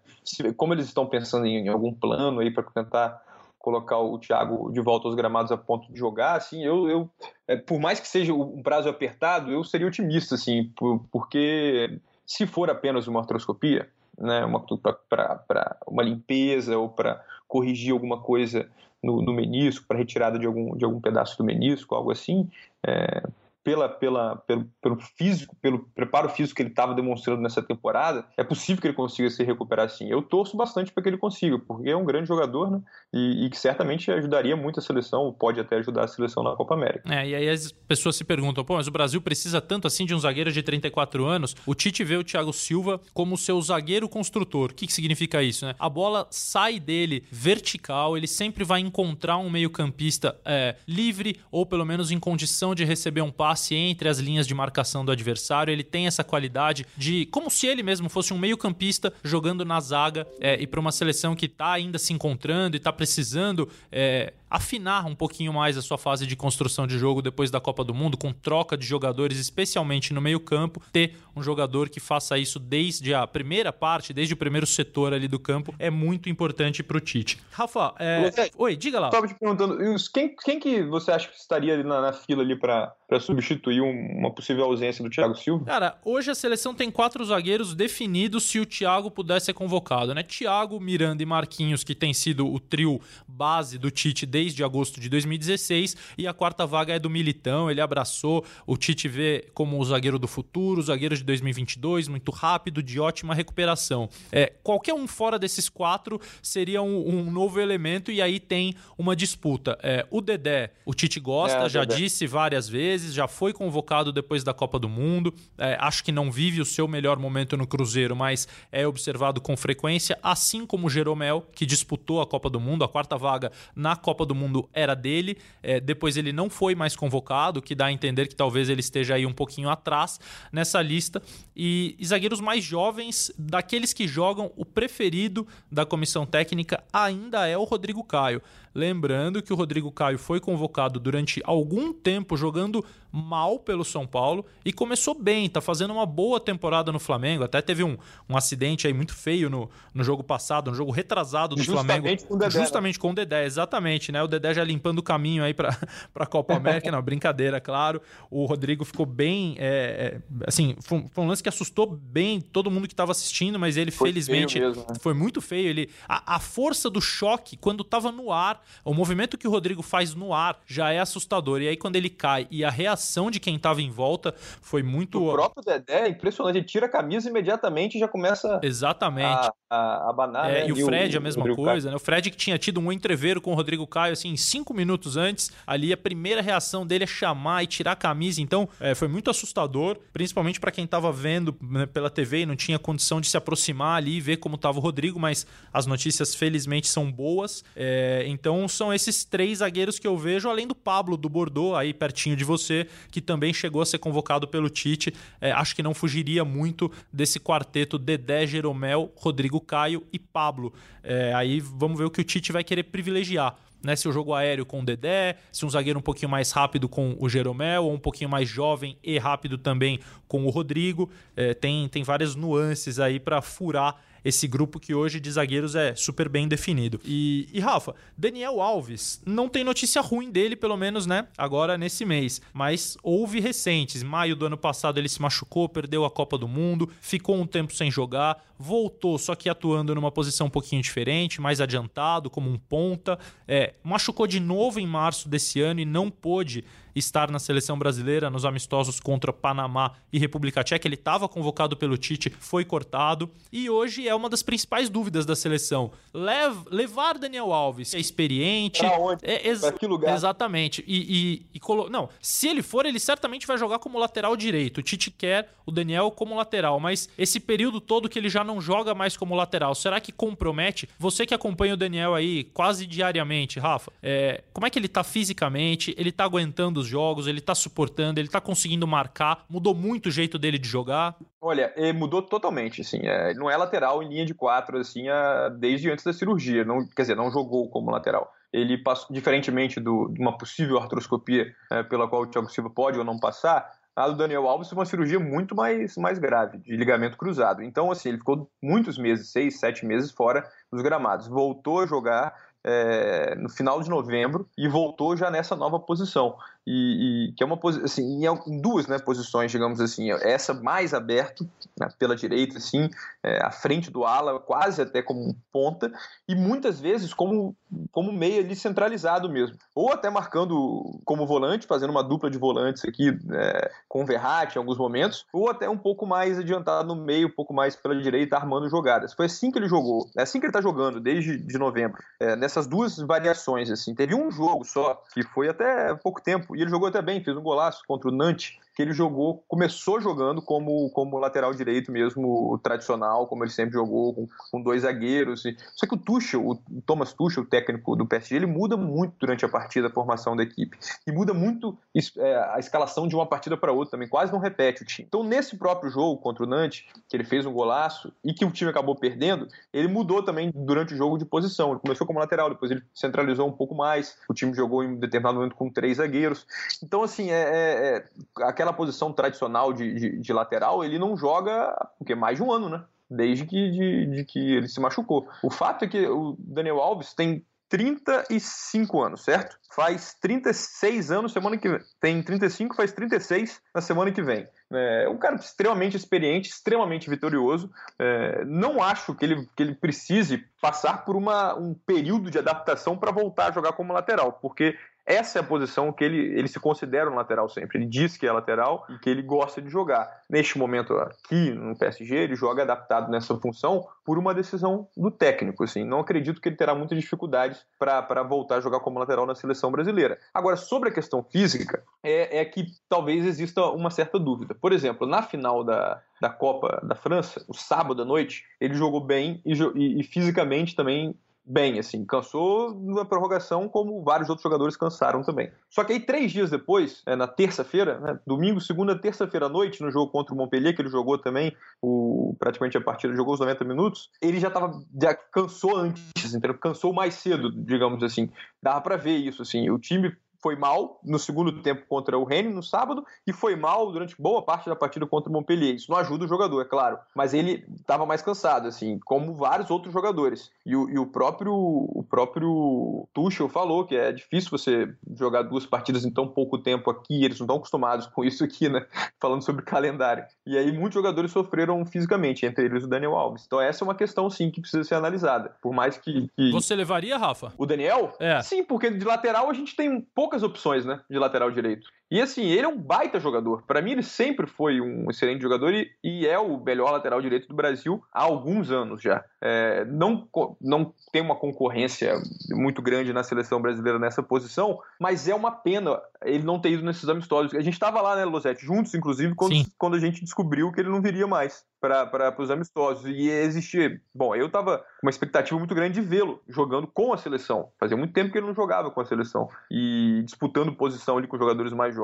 como eles estão pensando em, em algum plano aí para tentar colocar o Thiago de volta aos gramados a ponto de jogar, assim, eu, eu é, por mais que seja um prazo apertado, eu seria otimista, assim, por, porque se for apenas uma artroscopia, né, uma, para uma limpeza ou para corrigir alguma coisa no, no menisco, para retirada de algum, de algum pedaço do menisco, algo assim, é, pela, pela, pelo, pelo físico, pelo preparo físico que ele estava demonstrando nessa temporada, é possível que ele consiga se recuperar assim. Eu torço bastante para que ele consiga, porque é um grande jogador, né? E, e, que certamente ajudaria muito a seleção, pode até ajudar a seleção na Copa América. É, e aí as pessoas se perguntam, pô, mas o Brasil precisa tanto assim de um zagueiro de 34 anos? O Tite vê o Thiago Silva como seu zagueiro construtor. O que, que significa isso, né? A bola sai dele vertical, ele sempre vai encontrar um meio-campista é, livre ou pelo menos em condição de receber um passe passe entre as linhas de marcação do adversário. Ele tem essa qualidade de como se ele mesmo fosse um meio-campista jogando na zaga é, e para uma seleção que está ainda se encontrando e está precisando é, afinar um pouquinho mais a sua fase de construção de jogo depois da Copa do Mundo, com troca de jogadores, especialmente no meio-campo, ter um jogador que faça isso desde a primeira parte, desde o primeiro setor ali do campo, é muito importante para o Tite. Rafa, é... oi, diga lá. Estava te perguntando, quem, quem que você acha que estaria ali na, na fila ali para substituir uma possível ausência do Thiago Silva? Cara, hoje a seleção tem quatro zagueiros definidos se o Thiago pudesse ser convocado, né? Thiago, Miranda e Marquinhos, que tem sido o trio base do Tite desde desde agosto de 2016 e a quarta vaga é do Militão. Ele abraçou o Tite vê como o zagueiro do futuro, o zagueiro de 2022, muito rápido, de ótima recuperação. É, qualquer um fora desses quatro seria um, um novo elemento e aí tem uma disputa. É, o Dedé, o Tite gosta, é, já Dedé. disse várias vezes, já foi convocado depois da Copa do Mundo. É, acho que não vive o seu melhor momento no Cruzeiro, mas é observado com frequência, assim como o Jeromel, que disputou a Copa do Mundo, a quarta vaga na Copa do do Mundo era dele. É, depois ele não foi mais convocado, que dá a entender que talvez ele esteja aí um pouquinho atrás nessa lista. E, e zagueiros mais jovens, daqueles que jogam, o preferido da comissão técnica ainda é o Rodrigo Caio. Lembrando que o Rodrigo Caio foi convocado durante algum tempo jogando mal pelo São Paulo e começou bem, tá fazendo uma boa temporada no Flamengo. Até teve um, um acidente aí muito feio no, no jogo passado, no jogo retrasado do justamente Flamengo. Com o Dedé, né? justamente né? com o Dedé, exatamente, né? O Dedé já limpando o caminho aí para a Copa América. Não, brincadeira, claro. O Rodrigo ficou bem. É, é, assim, foi, foi, um lance que assustou bem todo mundo que estava assistindo, mas ele, foi felizmente, mesmo, né? foi muito feio. Ele, a, a força do choque, quando estava no ar, o movimento que o Rodrigo faz no ar já é assustador. E aí, quando ele cai e a reação de quem estava em volta foi muito. O próprio Dedé é impressionante. Ele tira a camisa imediatamente e já começa. Exatamente. A, a, a banar. É, né? E o Fred, o, a mesma coisa, né? O Fred que tinha tido um entreveiro com o Rodrigo Caio, assim, cinco minutos antes. Ali, a primeira reação dele é chamar e tirar a camisa. Então, é, foi muito assustador, principalmente para quem estava vendo né, pela TV e não tinha condição de se aproximar ali e ver como estava o Rodrigo. Mas as notícias, felizmente, são boas. É, então, são esses três zagueiros que eu vejo, além do Pablo do Bordeaux, aí pertinho de você, que também chegou a ser convocado pelo Tite. É, acho que não fugiria muito desse quarteto Dedé, Jeromel, Rodrigo Caio e Pablo. É, aí vamos ver o que o Tite vai querer privilegiar. Né, se o jogo aéreo com o Dedé, se um zagueiro um pouquinho mais rápido com o Jeromel, ou um pouquinho mais jovem e rápido também com o Rodrigo. É, tem, tem várias nuances aí para furar esse grupo que hoje de zagueiros é super bem definido. E, e, Rafa, Daniel Alves, não tem notícia ruim dele, pelo menos, né? Agora nesse mês. Mas houve recentes. Maio do ano passado ele se machucou, perdeu a Copa do Mundo, ficou um tempo sem jogar, voltou, só que atuando numa posição um pouquinho diferente, mais adiantado, como um ponta. É, machucou de novo em março desse ano e não pôde estar na seleção brasileira nos amistosos contra Panamá e República Tcheca. Ele estava convocado pelo Tite, foi cortado e hoje é uma das principais dúvidas da seleção. Lev levar Daniel Alves é experiente. Pra onde? É, ex pra que lugar? Exatamente. E, e, e não, se ele for, ele certamente vai jogar como lateral direito. O Tite quer o Daniel como lateral, mas esse período todo que ele já não joga mais como lateral, será que compromete? Você que acompanha o Daniel aí quase diariamente, Rafa, é, como é que ele tá fisicamente? Ele tá aguentando os jogos, ele tá suportando, ele tá conseguindo marcar, mudou muito o jeito dele de jogar? Olha, mudou totalmente, assim, é, não é lateral em linha de quatro, assim, é, desde antes da cirurgia, não, quer dizer, não jogou como lateral. Ele passou, diferentemente do, de uma possível artroscopia é, pela qual o Thiago Silva pode ou não passar, a do Daniel Alves foi uma cirurgia muito mais, mais grave, de ligamento cruzado. Então, assim, ele ficou muitos meses, seis, sete meses fora dos gramados. Voltou a jogar é, no final de novembro e voltou já nessa nova posição e, e, que é uma posição assim, em duas né, posições, digamos assim, essa mais aberto né, pela direita, assim, é, à frente do ala, quase até como ponta, e muitas vezes como, como meia ali centralizado mesmo, ou até marcando como volante, fazendo uma dupla de volantes aqui é, com o Verratti em alguns momentos, ou até um pouco mais adiantado no meio, um pouco mais pela direita, armando jogadas. Foi assim que ele jogou, é assim que ele está jogando desde de novembro, é, nessas duas variações, assim. Teve um jogo só, que foi até pouco tempo, e ele jogou até bem, fez um golaço contra o Nantes, que ele jogou, começou jogando como, como lateral direito mesmo, tradicional, como ele sempre jogou, com, com dois zagueiros. Só que o Tuchel, o Thomas Tuchel, o técnico do PSG, ele muda muito durante a partida, a formação da equipe. E muda muito é, a escalação de uma partida para outra também, quase não repete o time. Então, nesse próprio jogo contra o Nantes, que ele fez um golaço e que o time acabou perdendo, ele mudou também durante o jogo de posição. Ele começou como lateral, depois ele centralizou um pouco mais, o time jogou em determinado momento com três zagueiros. Então, assim, é, é, é aquela posição tradicional de, de, de, lateral, ele não joga porque mais de um ano, né? Desde que, de, de que ele se machucou. O fato é que o Daniel Alves tem 35 anos, certo? Faz 36 anos semana que vem. Tem 35, faz 36 na semana que vem. É um cara extremamente experiente, extremamente vitorioso. É, não acho que ele, que ele precise passar por uma, um período de adaptação para voltar a jogar como lateral, porque essa é a posição que ele, ele se considera um lateral sempre. Ele diz que é lateral e que ele gosta de jogar. Neste momento aqui no PSG, ele joga adaptado nessa função por uma decisão do técnico. Assim. Não acredito que ele terá muitas dificuldades para voltar a jogar como lateral na seleção brasileira. Agora, sobre a questão física, é, é que talvez exista uma certa dúvida. Por exemplo, na final da, da Copa da França, o sábado à noite, ele jogou bem e, e, e fisicamente também bem, assim, cansou na prorrogação, como vários outros jogadores cansaram também. Só que aí, três dias depois, é, na terça-feira, né, domingo, segunda, terça-feira à noite, no jogo contra o Montpellier, que ele jogou também, o, praticamente a partida, jogou os 90 minutos, ele já tava, já cansou antes, entendeu? Cansou mais cedo, digamos assim. Dava para ver isso, assim, o time foi mal no segundo tempo contra o Rennes no sábado e foi mal durante boa parte da partida contra o Montpellier. Isso não ajuda o jogador, é claro, mas ele estava mais cansado, assim, como vários outros jogadores. E o, e o próprio o próprio Tuchel falou que é difícil você jogar duas partidas em tão pouco tempo aqui, eles não estão acostumados com isso aqui, né? Falando sobre calendário. E aí muitos jogadores sofreram fisicamente, entre eles o Daniel Alves. Então essa é uma questão sim que precisa ser analisada. Por mais que, que... Você levaria, Rafa? O Daniel? É. Sim, porque de lateral a gente tem pouca poucas opções, né, de lateral direito. E assim, ele é um baita jogador. Para mim, ele sempre foi um excelente jogador e, e, é o melhor lateral direito do Brasil há alguns anos já. É, não, não tem uma concorrência muito grande na seleção brasileira nessa posição, mas é uma pena ele não ter ido nesses amistosos. A gente estava lá, né, Losete, juntos, inclusive, quando, quando a gente descobriu que ele não viria mais para os amistosos. E existia. Bom, eu com uma expectativa muito grande de vê-lo jogando com a seleção. Fazia muito tempo que ele não jogava com a seleção. E disputando posição ali com jogadores mais jovens,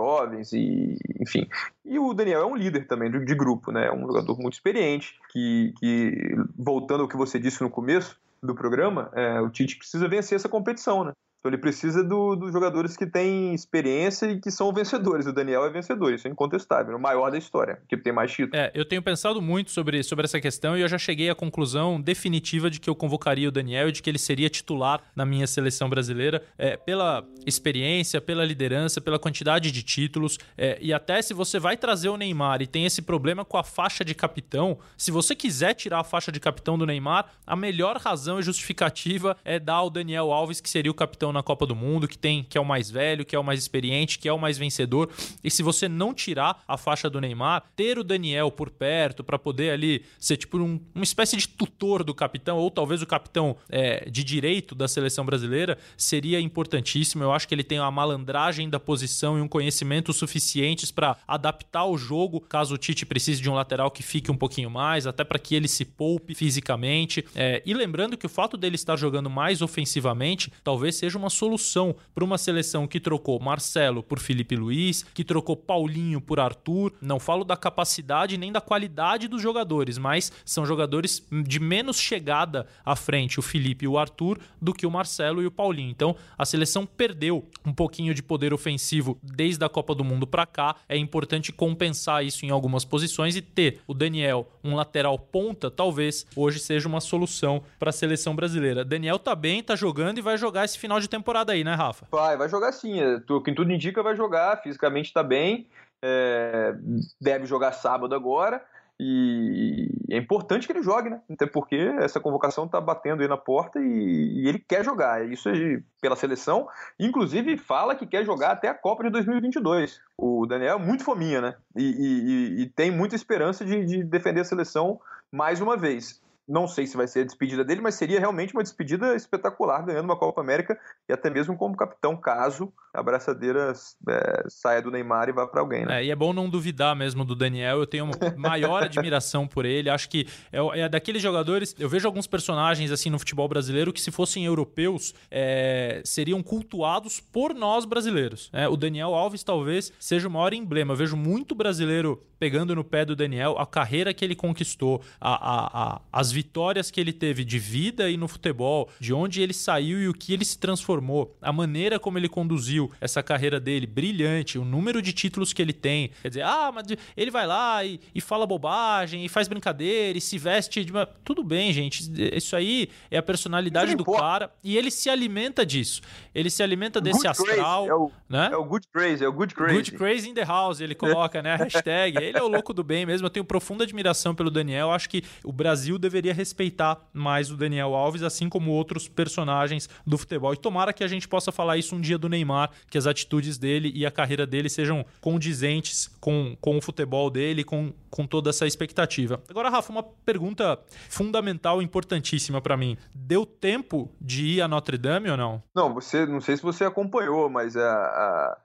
e enfim. E o Daniel é um líder também de, de grupo, né? É um jogador muito experiente, que, que, voltando ao que você disse no começo do programa, é, o Tite precisa vencer essa competição, né? Então ele precisa dos do jogadores que têm experiência e que são vencedores. O Daniel é vencedor, isso é incontestável, o maior da história, que tem mais títulos. É, eu tenho pensado muito sobre, sobre essa questão e eu já cheguei à conclusão definitiva de que eu convocaria o Daniel e de que ele seria titular na minha seleção brasileira é, pela experiência, pela liderança, pela quantidade de títulos é, e até se você vai trazer o Neymar e tem esse problema com a faixa de capitão, se você quiser tirar a faixa de capitão do Neymar, a melhor razão e justificativa é dar ao Daniel Alves, que seria o capitão na Copa do Mundo, que tem que é o mais velho, que é o mais experiente, que é o mais vencedor. E se você não tirar a faixa do Neymar, ter o Daniel por perto para poder ali ser tipo um, uma espécie de tutor do capitão, ou talvez o capitão é, de direito da seleção brasileira, seria importantíssimo. Eu acho que ele tem uma malandragem da posição e um conhecimento suficientes para adaptar o jogo, caso o Tite precise de um lateral que fique um pouquinho mais, até para que ele se poupe fisicamente. É, e lembrando que o fato dele estar jogando mais ofensivamente talvez seja uma solução para uma seleção que trocou Marcelo por Felipe Luiz, que trocou Paulinho por Arthur. Não falo da capacidade nem da qualidade dos jogadores, mas são jogadores de menos chegada à frente, o Felipe e o Arthur, do que o Marcelo e o Paulinho. Então a seleção perdeu um pouquinho de poder ofensivo desde a Copa do Mundo para cá. É importante compensar isso em algumas posições e ter o Daniel, um lateral ponta, talvez hoje seja uma solução para a seleção brasileira. Daniel tá bem, tá jogando e vai jogar esse final de temporada aí, né, Rafa? Vai, vai jogar sim. É, quem tudo indica vai jogar, fisicamente tá bem, é, deve jogar sábado agora. E é importante que ele jogue, né? Até porque essa convocação tá batendo aí na porta e, e ele quer jogar. Isso é pela seleção. Inclusive, fala que quer jogar até a Copa de 2022. O Daniel é muito fominha, né? E, e, e tem muita esperança de, de defender a seleção mais uma vez. Não sei se vai ser a despedida dele, mas seria realmente uma despedida espetacular, ganhando uma Copa América e até mesmo como capitão, caso a abraçadeira é, saia do Neymar e vá para alguém. Né? É, e é bom não duvidar mesmo do Daniel. Eu tenho maior admiração por ele. Acho que é, é, daqueles jogadores. Eu vejo alguns personagens assim no futebol brasileiro que, se fossem europeus, é, seriam cultuados por nós brasileiros. É, o Daniel Alves talvez seja o maior emblema. Eu vejo muito brasileiro pegando no pé do Daniel, a carreira que ele conquistou, a, a, a, as vitórias que ele teve de vida e no futebol, de onde ele saiu e o que ele se transformou, a maneira como ele conduziu essa carreira dele, brilhante, o número de títulos que ele tem. Quer dizer, ah, mas ele vai lá e, e fala bobagem, e faz brincadeira, e se veste de uma... Tudo bem, gente. Isso aí é a personalidade do cara e ele se alimenta disso. Ele se alimenta desse good astral. É o, né? é o good crazy, é o good crazy. Good crazy in the house, ele coloca, né? A hashtag. Ele é o louco do bem mesmo. Eu tenho profunda admiração pelo Daniel. Acho que o Brasil deveria respeitar mais o Daniel Alves, assim como outros personagens do futebol. E tomara que a gente possa falar isso um dia do Neymar, que as atitudes dele e a carreira dele sejam condizentes com, com o futebol dele, com, com toda essa expectativa. Agora, Rafa, uma pergunta fundamental, importantíssima para mim. Deu tempo de ir a Notre Dame ou não? Não, você, não sei se você acompanhou, mas a, a,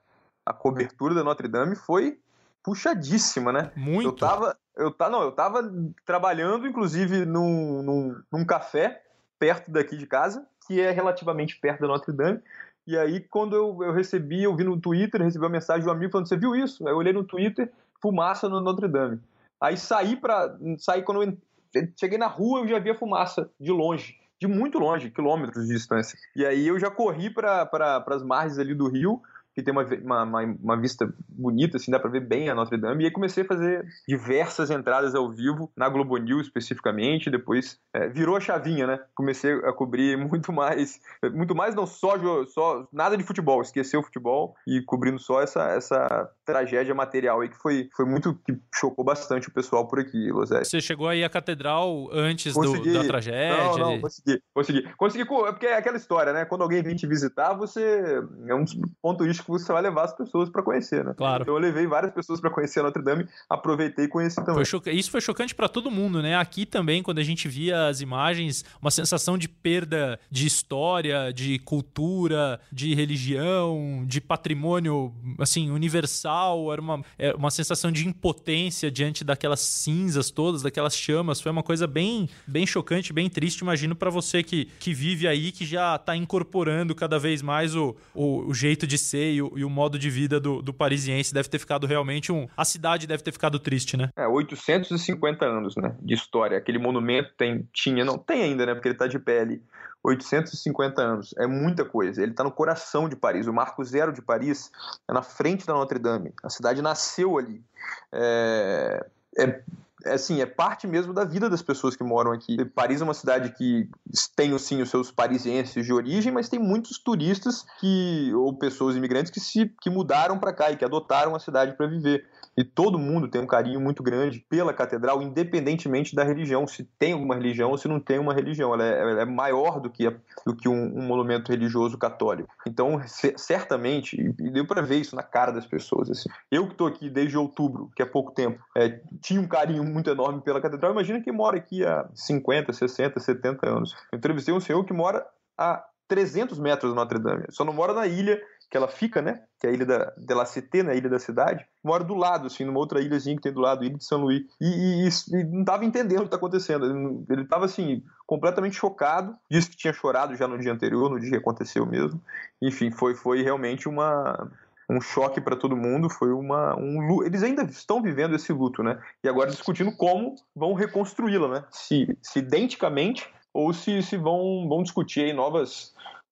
a cobertura da Notre Dame foi puxadíssima, né? Muito. Eu tava, eu, tá, não, eu tava trabalhando, inclusive, num, num, num café perto daqui de casa, que é relativamente perto da Notre Dame. E aí, quando eu, eu recebi, eu vi no Twitter, recebi uma mensagem de um amigo falando: Você viu isso? Aí eu olhei no Twitter, fumaça no Notre Dame. Aí saí para saí quando eu cheguei na rua, eu já via fumaça de longe, de muito longe, quilômetros de distância. E aí eu já corri para pra, as margens ali do rio que tem uma, uma, uma, vista bonita, assim, dá pra ver bem a Notre Dame. E aí comecei a fazer diversas entradas ao vivo, na Globo News especificamente, depois é, virou a chavinha, né? Comecei a cobrir muito mais, muito mais não só, só nada de futebol, esqueceu o futebol e cobrindo só essa, essa tragédia material aí que foi, foi muito, que chocou bastante o pessoal por aqui, Losé. Você chegou aí à catedral antes do, da tragédia? Não, não, consegui, consegui. Consegui, é porque é aquela história, né? Quando alguém vem te visitar, você, é um ponto turístico você vai levar as pessoas para conhecer, né? Claro. Então eu levei várias pessoas para conhecer a Notre Dame, aproveitei e conheci também. Foi choca... Isso foi chocante para todo mundo, né? Aqui também, quando a gente via as imagens, uma sensação de perda de história, de cultura, de religião, de patrimônio, assim, universal. Era uma, é uma sensação de impotência diante daquelas cinzas todas, daquelas chamas. Foi uma coisa bem, bem chocante, bem triste. Imagino para você que, que vive aí, que já tá incorporando cada vez mais o, o, o jeito de ser e o, e o, modo de vida do, do parisiense. Deve ter ficado realmente um. A cidade deve ter ficado triste, né? É, 850 anos, né? De história. Aquele monumento tem, tinha, não tem ainda, né? Porque ele tá de ali. 850 anos. É muita coisa. Ele está no coração de Paris. O Marco Zero de Paris é na frente da Notre Dame. A cidade nasceu ali. É, é, assim, é parte mesmo da vida das pessoas que moram aqui. Paris é uma cidade que tem sim os seus parisienses de origem, mas tem muitos turistas que ou pessoas imigrantes que se que mudaram para cá e que adotaram a cidade para viver. E todo mundo tem um carinho muito grande pela catedral, independentemente da religião, se tem alguma religião ou se não tem uma religião. Ela é, ela é maior do que, do que um, um, monumento religioso católico. Então, certamente, e deu para ver isso na cara das pessoas. Assim. Eu que estou aqui desde outubro, que é pouco tempo, é, tinha um carinho muito enorme pela catedral. Imagina quem mora aqui há 50, 60, 70 anos. Eu entrevistei um senhor que mora a 300 metros da Notre Dame. Só não mora na ilha que ela fica, né? Que é a ilha da, de La Cité, na né? ilha da cidade. Mora do lado, assim, numa outra ilhazinha que tem do lado, ilha de São Luís. E, e, e não estava entendendo o que está acontecendo. Ele estava, assim, completamente chocado. Disse que tinha chorado já no dia anterior, no dia que aconteceu mesmo. Enfim, foi, foi realmente uma, um choque para todo mundo, foi uma um eles ainda estão vivendo esse luto, né? E agora discutindo como vão reconstruí-la, né? Se, se identicamente ou se, se vão, vão discutir aí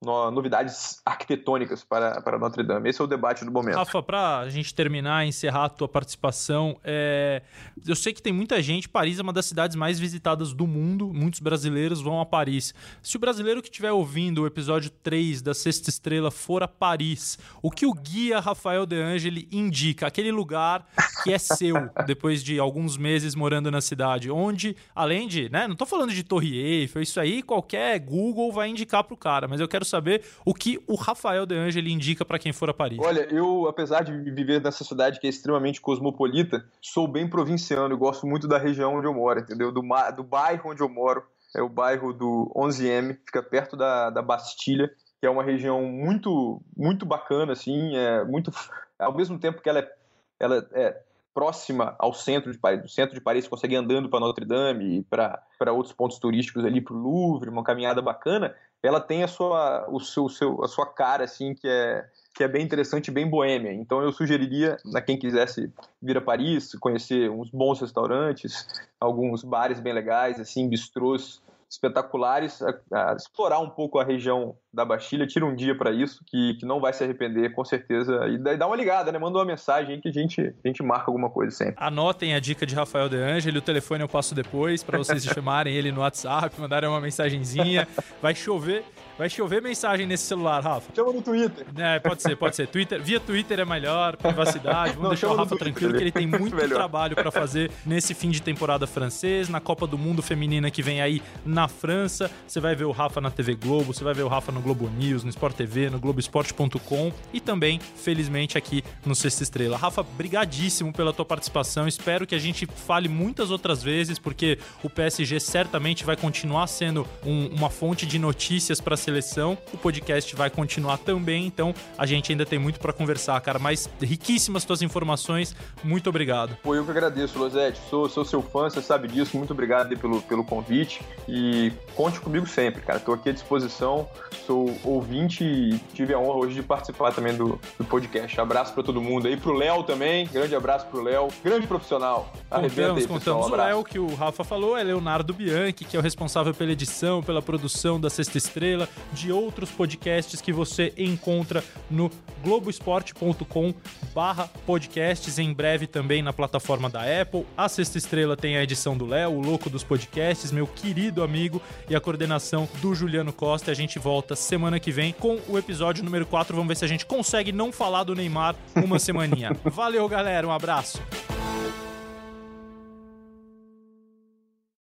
novas novidades arquitetônicas para, para Notre Dame. Esse é o debate do momento. Rafa, para a gente terminar, encerrar a tua participação, é... eu sei que tem muita gente, Paris é uma das cidades mais visitadas do mundo, muitos brasileiros vão a Paris. Se o brasileiro que estiver ouvindo o episódio 3 da Sexta Estrela for a Paris, o que o guia Rafael De Angeli indica? Aquele lugar que é seu, depois de alguns meses morando na cidade, onde, além de, né, não estou falando de Torre Eiffel, isso aí qualquer Google vai indicar para o cara, mas eu quero saber o que o Rafael De Angeli indica para quem for a Paris. Olha, eu, apesar de viver nessa cidade que é extremamente cosmopolita, sou bem provinciano e gosto muito da região onde eu moro, entendeu? Do, do bairro onde eu moro. É o bairro do 11M, fica perto da, da Bastilha, que é uma região muito muito bacana, assim, é muito ao mesmo tempo que ela é, ela é próxima ao centro de Paris. Do centro de Paris você consegue andando para Notre Dame e para outros pontos turísticos ali para o Louvre, uma caminhada bacana ela tem a sua, o seu, seu, a sua cara, assim, que é, que é bem interessante bem boêmia. Então eu sugeriria a quem quisesse vir a Paris, conhecer uns bons restaurantes, alguns bares bem legais, assim, bistrôs espetaculares, a, a explorar um pouco a região da Bastilha, tira um dia para isso, que, que não vai se arrepender, com certeza. E dá uma ligada, né? Manda uma mensagem aí que a gente, a gente marca alguma coisa sempre. Anotem a dica de Rafael De Angeli, o telefone eu passo depois para vocês chamarem ele no WhatsApp, mandarem uma mensagenzinha. Vai chover. Vai chover mensagem nesse celular, Rafa. Chama no Twitter. É, pode ser, pode ser. Twitter, via Twitter é melhor, privacidade. Vamos Não, deixar o Rafa tranquilo, que ele tem muito trabalho para fazer nesse fim de temporada francês, na Copa do Mundo Feminina que vem aí na França. Você vai ver o Rafa na TV Globo, você vai ver o Rafa no Globo News, no Sport TV, no Globoesporte.com e também, felizmente, aqui no Sexta Estrela. Rafa, brigadíssimo pela tua participação. Espero que a gente fale muitas outras vezes, porque o PSG certamente vai continuar sendo um, uma fonte de notícias para seleção. O podcast vai continuar também, então a gente ainda tem muito para conversar, cara. Mas riquíssimas tuas informações. Muito obrigado. Pô, eu que agradeço, Losete. Sou, sou seu fã, você sabe disso. Muito obrigado pelo, pelo convite. E conte comigo sempre, cara. Estou aqui à disposição. Sou ouvinte e tive a honra hoje de participar também do, do podcast. Abraço para todo mundo aí. Pro Léo também. Grande abraço pro Léo. Grande profissional. Contamos, aí, contamos. Um o Léo, que o Rafa falou, é Leonardo Bianchi, que é o responsável pela edição, pela produção da Sexta Estrela de outros podcasts que você encontra no globoesporte.com barra podcasts, em breve também na plataforma da Apple. A Sexta Estrela tem a edição do Léo, o louco dos podcasts, meu querido amigo, e a coordenação do Juliano Costa. A gente volta semana que vem com o episódio número 4. Vamos ver se a gente consegue não falar do Neymar uma semaninha. Valeu, galera. Um abraço.